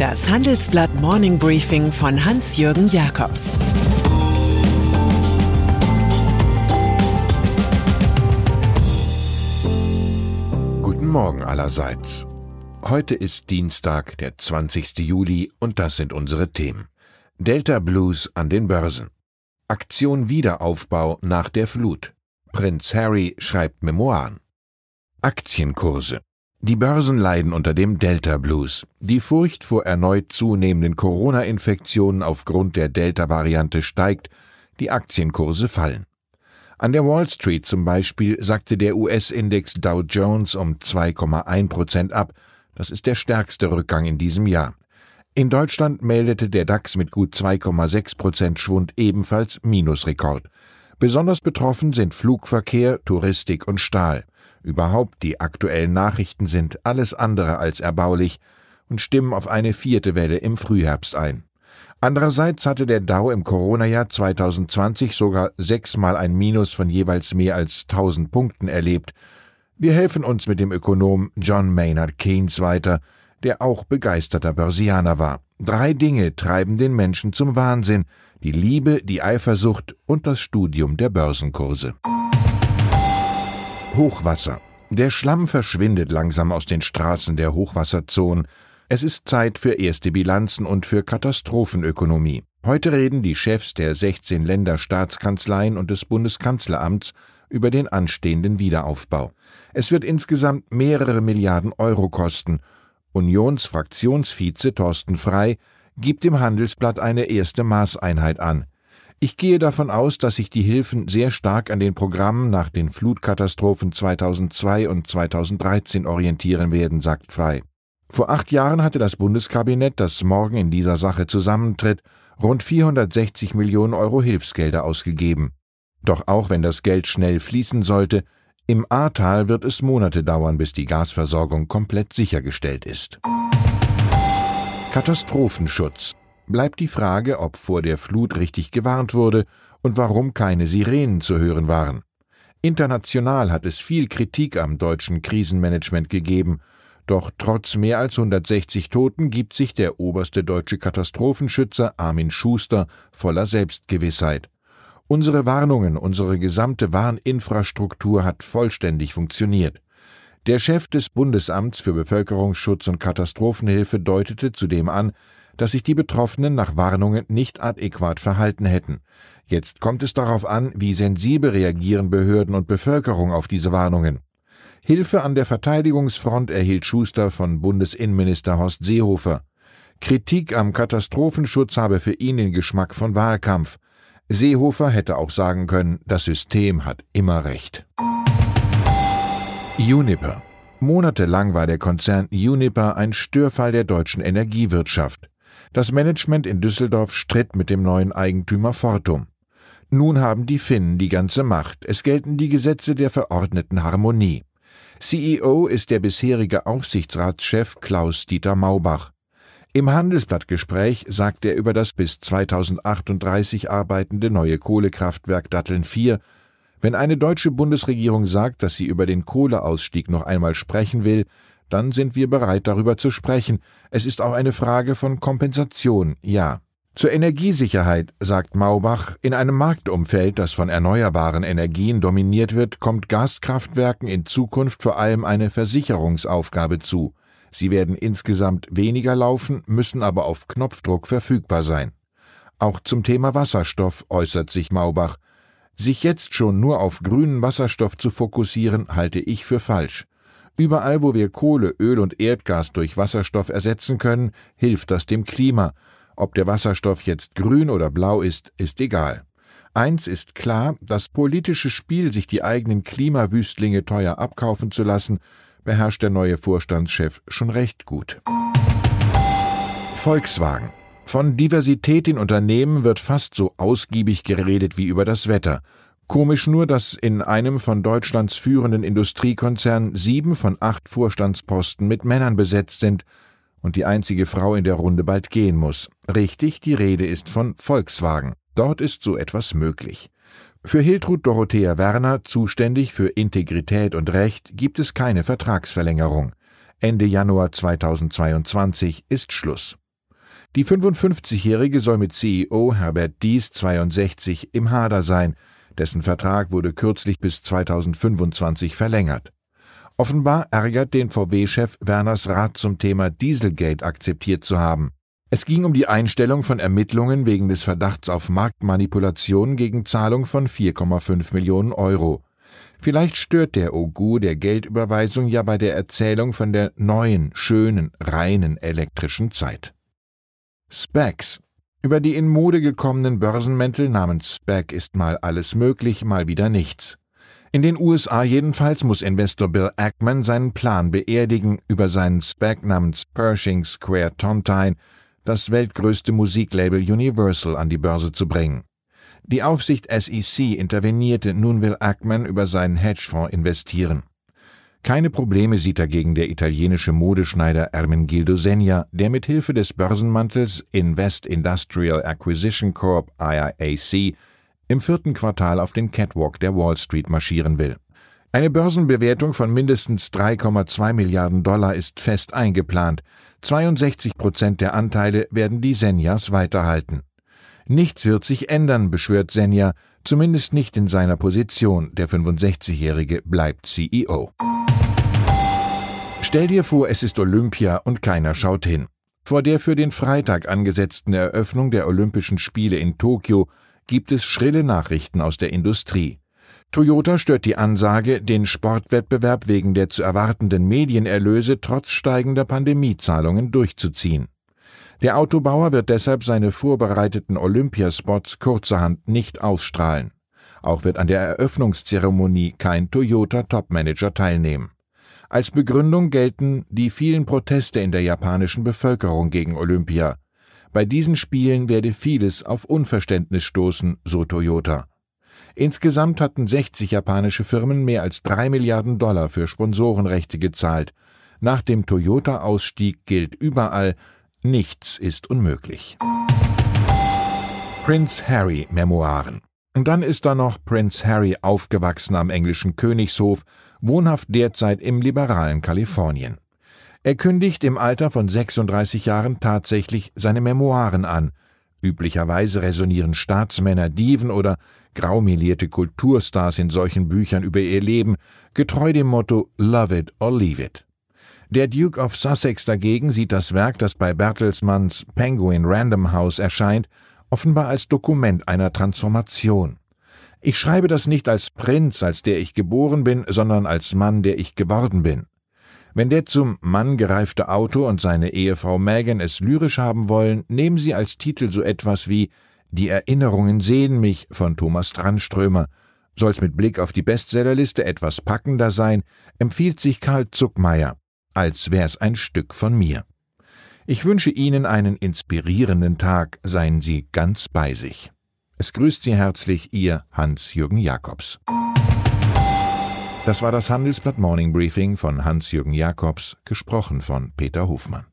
Das Handelsblatt Morning Briefing von Hans-Jürgen Jakobs Guten Morgen allerseits. Heute ist Dienstag, der 20. Juli, und das sind unsere Themen. Delta Blues an den Börsen. Aktion Wiederaufbau nach der Flut. Prinz Harry schreibt Memoiren. Aktienkurse. Die Börsen leiden unter dem Delta Blues. Die Furcht vor erneut zunehmenden Corona-Infektionen aufgrund der Delta-Variante steigt, die Aktienkurse fallen. An der Wall Street zum Beispiel sagte der US-Index Dow Jones um 2,1 Prozent ab. Das ist der stärkste Rückgang in diesem Jahr. In Deutschland meldete der DAX mit gut 2,6 Prozent Schwund ebenfalls Minusrekord. Besonders betroffen sind Flugverkehr, Touristik und Stahl. Überhaupt die aktuellen Nachrichten sind alles andere als erbaulich und stimmen auf eine vierte Welle im Frühherbst ein. Andererseits hatte der Dow im Corona-Jahr 2020 sogar sechsmal ein Minus von jeweils mehr als 1000 Punkten erlebt. Wir helfen uns mit dem Ökonom John Maynard Keynes weiter, der auch begeisterter Börsianer war. Drei Dinge treiben den Menschen zum Wahnsinn, die Liebe, die Eifersucht und das Studium der Börsenkurse. Hochwasser. Der Schlamm verschwindet langsam aus den Straßen der Hochwasserzonen. Es ist Zeit für erste Bilanzen und für Katastrophenökonomie. Heute reden die Chefs der 16 Länderstaatskanzleien und des Bundeskanzleramts über den anstehenden Wiederaufbau. Es wird insgesamt mehrere Milliarden Euro kosten. Unionsfraktionsvize Thorsten Frei gibt dem Handelsblatt eine erste Maßeinheit an. Ich gehe davon aus, dass sich die Hilfen sehr stark an den Programmen nach den Flutkatastrophen 2002 und 2013 orientieren werden, sagt Frei. Vor acht Jahren hatte das Bundeskabinett, das morgen in dieser Sache zusammentritt, rund 460 Millionen Euro Hilfsgelder ausgegeben. Doch auch wenn das Geld schnell fließen sollte, im Ahrtal wird es Monate dauern, bis die Gasversorgung komplett sichergestellt ist. Katastrophenschutz bleibt die Frage, ob vor der Flut richtig gewarnt wurde und warum keine Sirenen zu hören waren. International hat es viel Kritik am deutschen Krisenmanagement gegeben, doch trotz mehr als 160 Toten gibt sich der oberste deutsche Katastrophenschützer Armin Schuster voller Selbstgewissheit. Unsere Warnungen, unsere gesamte Warninfrastruktur hat vollständig funktioniert. Der Chef des Bundesamts für Bevölkerungsschutz und Katastrophenhilfe deutete zudem an, dass sich die Betroffenen nach Warnungen nicht adäquat verhalten hätten. Jetzt kommt es darauf an, wie sensibel reagieren Behörden und Bevölkerung auf diese Warnungen. Hilfe an der Verteidigungsfront erhielt Schuster von Bundesinnenminister Horst Seehofer. Kritik am Katastrophenschutz habe für ihn den Geschmack von Wahlkampf. Seehofer hätte auch sagen können, das System hat immer recht. Uniper. Monatelang war der Konzern Uniper ein Störfall der deutschen Energiewirtschaft. Das Management in Düsseldorf stritt mit dem neuen Eigentümer Fortum. Nun haben die Finnen die ganze Macht. Es gelten die Gesetze der verordneten Harmonie. CEO ist der bisherige Aufsichtsratschef Klaus-Dieter Maubach. Im Handelsblattgespräch sagt er über das bis 2038 arbeitende neue Kohlekraftwerk Datteln 4, wenn eine deutsche Bundesregierung sagt, dass sie über den Kohleausstieg noch einmal sprechen will, dann sind wir bereit, darüber zu sprechen. Es ist auch eine Frage von Kompensation, ja. Zur Energiesicherheit, sagt Maubach, in einem Marktumfeld, das von erneuerbaren Energien dominiert wird, kommt Gaskraftwerken in Zukunft vor allem eine Versicherungsaufgabe zu. Sie werden insgesamt weniger laufen, müssen aber auf Knopfdruck verfügbar sein. Auch zum Thema Wasserstoff äußert sich Maubach. Sich jetzt schon nur auf grünen Wasserstoff zu fokussieren, halte ich für falsch. Überall, wo wir Kohle, Öl und Erdgas durch Wasserstoff ersetzen können, hilft das dem Klima. Ob der Wasserstoff jetzt grün oder blau ist, ist egal. Eins ist klar, das politische Spiel, sich die eigenen Klimawüstlinge teuer abkaufen zu lassen, beherrscht der neue Vorstandschef schon recht gut. Volkswagen. Von Diversität in Unternehmen wird fast so ausgiebig geredet wie über das Wetter. Komisch nur, dass in einem von Deutschlands führenden Industriekonzernen sieben von acht Vorstandsposten mit Männern besetzt sind und die einzige Frau in der Runde bald gehen muss. Richtig, die Rede ist von Volkswagen. Dort ist so etwas möglich. Für Hiltrud Dorothea Werner, zuständig für Integrität und Recht, gibt es keine Vertragsverlängerung. Ende Januar 2022 ist Schluss. Die 55-Jährige soll mit CEO Herbert Dies 62 im Hader sein, dessen Vertrag wurde kürzlich bis 2025 verlängert. Offenbar ärgert den VW-Chef Werners Rat zum Thema Dieselgate akzeptiert zu haben. Es ging um die Einstellung von Ermittlungen wegen des Verdachts auf Marktmanipulation gegen Zahlung von 4,5 Millionen Euro. Vielleicht stört der Ogu der Geldüberweisung ja bei der Erzählung von der neuen, schönen, reinen elektrischen Zeit. Specs. Über die in Mode gekommenen Börsenmäntel namens Spec ist mal alles möglich, mal wieder nichts. In den USA jedenfalls muss Investor Bill Ackman seinen Plan beerdigen, über seinen Spec namens Pershing Square Tontine das weltgrößte Musiklabel Universal an die Börse zu bringen. Die Aufsicht SEC intervenierte, nun will Ackman über seinen Hedgefonds investieren. Keine Probleme sieht dagegen der italienische Modeschneider Ermengildo Senja, der mit Hilfe des Börsenmantels Invest Industrial Acquisition Corp IIAC im vierten Quartal auf den Catwalk der Wall Street marschieren will. Eine Börsenbewertung von mindestens 3,2 Milliarden Dollar ist fest eingeplant. 62 Prozent der Anteile werden die Senjas weiterhalten. Nichts wird sich ändern, beschwört Senja, zumindest nicht in seiner Position. Der 65-Jährige bleibt CEO. Stell dir vor, es ist Olympia und keiner schaut hin. Vor der für den Freitag angesetzten Eröffnung der Olympischen Spiele in Tokio gibt es schrille Nachrichten aus der Industrie. Toyota stört die Ansage, den Sportwettbewerb wegen der zu erwartenden Medienerlöse trotz steigender Pandemiezahlungen durchzuziehen. Der Autobauer wird deshalb seine vorbereiteten Olympiaspots kurzerhand nicht ausstrahlen. Auch wird an der Eröffnungszeremonie kein Toyota Topmanager teilnehmen. Als Begründung gelten die vielen Proteste in der japanischen Bevölkerung gegen Olympia. Bei diesen Spielen werde vieles auf Unverständnis stoßen, so Toyota. Insgesamt hatten 60 japanische Firmen mehr als drei Milliarden Dollar für Sponsorenrechte gezahlt. Nach dem Toyota-Ausstieg gilt überall, nichts ist unmöglich. Prince Harry Memoiren. Und dann ist da noch Prince Harry aufgewachsen am englischen Königshof, wohnhaft derzeit im liberalen Kalifornien. Er kündigt im Alter von 36 Jahren tatsächlich seine Memoiren an. Üblicherweise resonieren Staatsmänner, Diven oder graumelierte Kulturstars in solchen Büchern über ihr Leben, getreu dem Motto Love it or leave it. Der Duke of Sussex dagegen sieht das Werk, das bei Bertelsmanns Penguin Random House erscheint, offenbar als Dokument einer Transformation. Ich schreibe das nicht als Prinz, als der ich geboren bin, sondern als Mann, der ich geworden bin. Wenn der zum Mann gereifte Autor und seine Ehefrau Megan es lyrisch haben wollen, nehmen sie als Titel so etwas wie Die Erinnerungen sehen mich von Thomas Strandströmer. Soll's mit Blick auf die Bestsellerliste etwas packender sein, empfiehlt sich Karl Zuckmeier, als wär's ein Stück von mir. Ich wünsche Ihnen einen inspirierenden Tag, seien Sie ganz bei sich. Es grüßt Sie herzlich Ihr Hans-Jürgen Jakobs. Das war das Handelsblatt Morning Briefing von Hans-Jürgen Jakobs, gesprochen von Peter Hofmann.